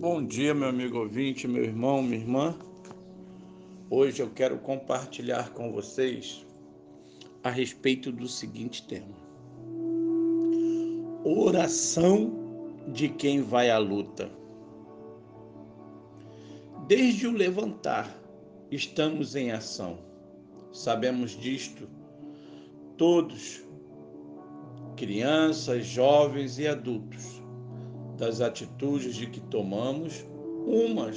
Bom dia, meu amigo ouvinte, meu irmão, minha irmã. Hoje eu quero compartilhar com vocês a respeito do seguinte tema: Oração de quem vai à luta. Desde o levantar, estamos em ação. Sabemos disto todos, crianças, jovens e adultos das atitudes de que tomamos, umas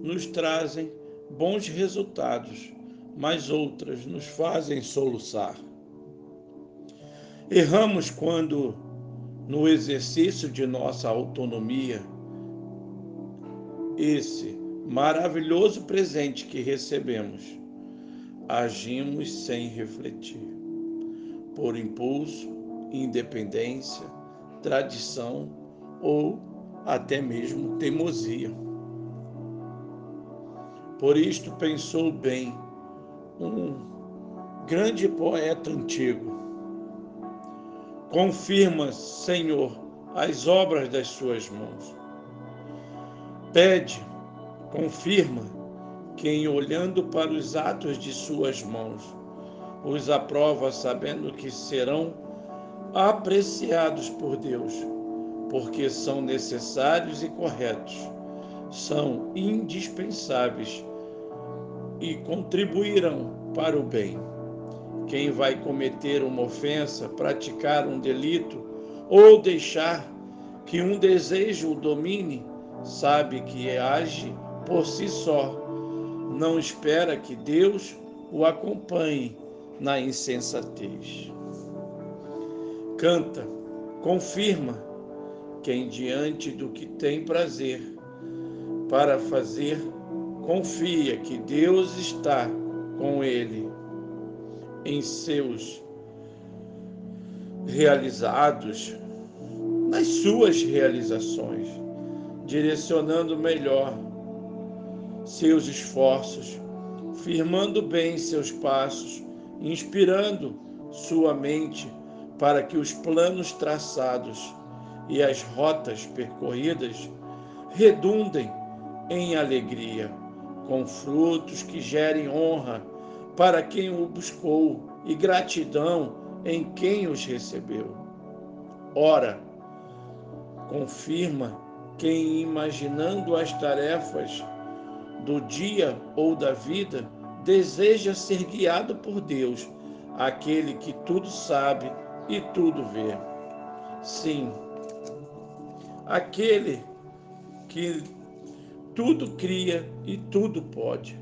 nos trazem bons resultados, mas outras nos fazem soluçar. Erramos quando, no exercício de nossa autonomia, esse maravilhoso presente que recebemos, agimos sem refletir, por impulso, independência, tradição ou até mesmo teimosia. Por isto pensou bem um grande poeta antigo. Confirma, Senhor, as obras das suas mãos. Pede, confirma quem, olhando para os atos de suas mãos, os aprova, sabendo que serão apreciados por Deus porque são necessários e corretos, são indispensáveis e contribuirão para o bem. Quem vai cometer uma ofensa, praticar um delito ou deixar que um desejo o domine, sabe que age por si só. Não espera que Deus o acompanhe na insensatez. Canta, confirma quem diante do que tem prazer para fazer, confia que Deus está com ele em seus realizados, nas suas realizações, direcionando melhor seus esforços, firmando bem seus passos, inspirando sua mente para que os planos traçados e as rotas percorridas redundem em alegria, com frutos que gerem honra para quem o buscou e gratidão em quem os recebeu. Ora, confirma quem, imaginando as tarefas do dia ou da vida, deseja ser guiado por Deus, aquele que tudo sabe e tudo vê. Sim, aquele que tudo cria e tudo pode,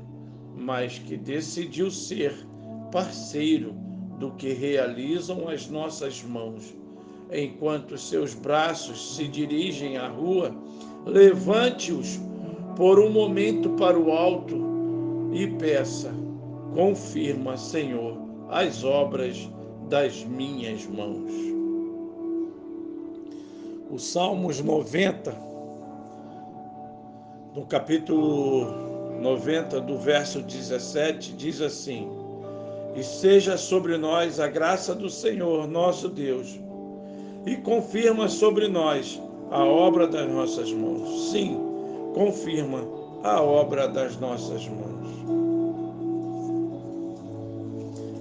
mas que decidiu ser parceiro do que realizam as nossas mãos. Enquanto seus braços se dirigem à rua, levante-os por um momento para o alto e peça: confirma, Senhor, as obras das minhas mãos. O Salmos 90, no capítulo 90, do verso 17, diz assim: E seja sobre nós a graça do Senhor nosso Deus, e confirma sobre nós a obra das nossas mãos. Sim, confirma a obra das nossas mãos.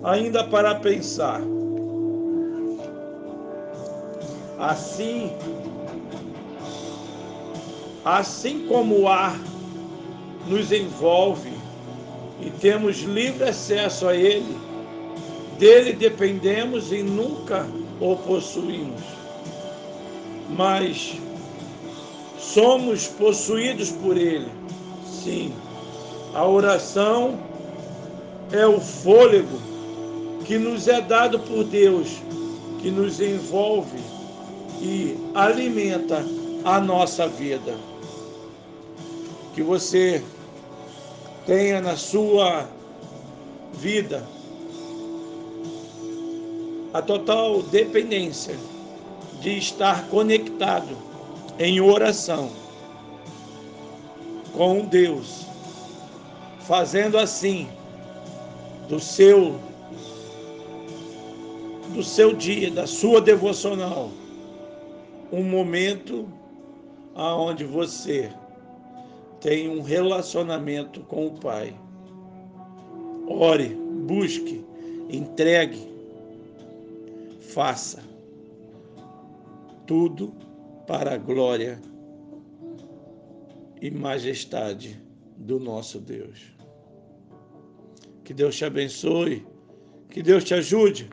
Ainda para pensar, Assim, assim como o ar nos envolve e temos livre acesso a ele, dele dependemos e nunca o possuímos. Mas somos possuídos por ele. Sim, a oração é o fôlego que nos é dado por Deus, que nos envolve e alimenta a nossa vida. Que você tenha na sua vida a total dependência de estar conectado em oração com Deus, fazendo assim do seu do seu dia, da sua devocional, um momento aonde você tenha um relacionamento com o Pai. Ore, busque, entregue, faça tudo para a glória e majestade do nosso Deus. Que Deus te abençoe, que Deus te ajude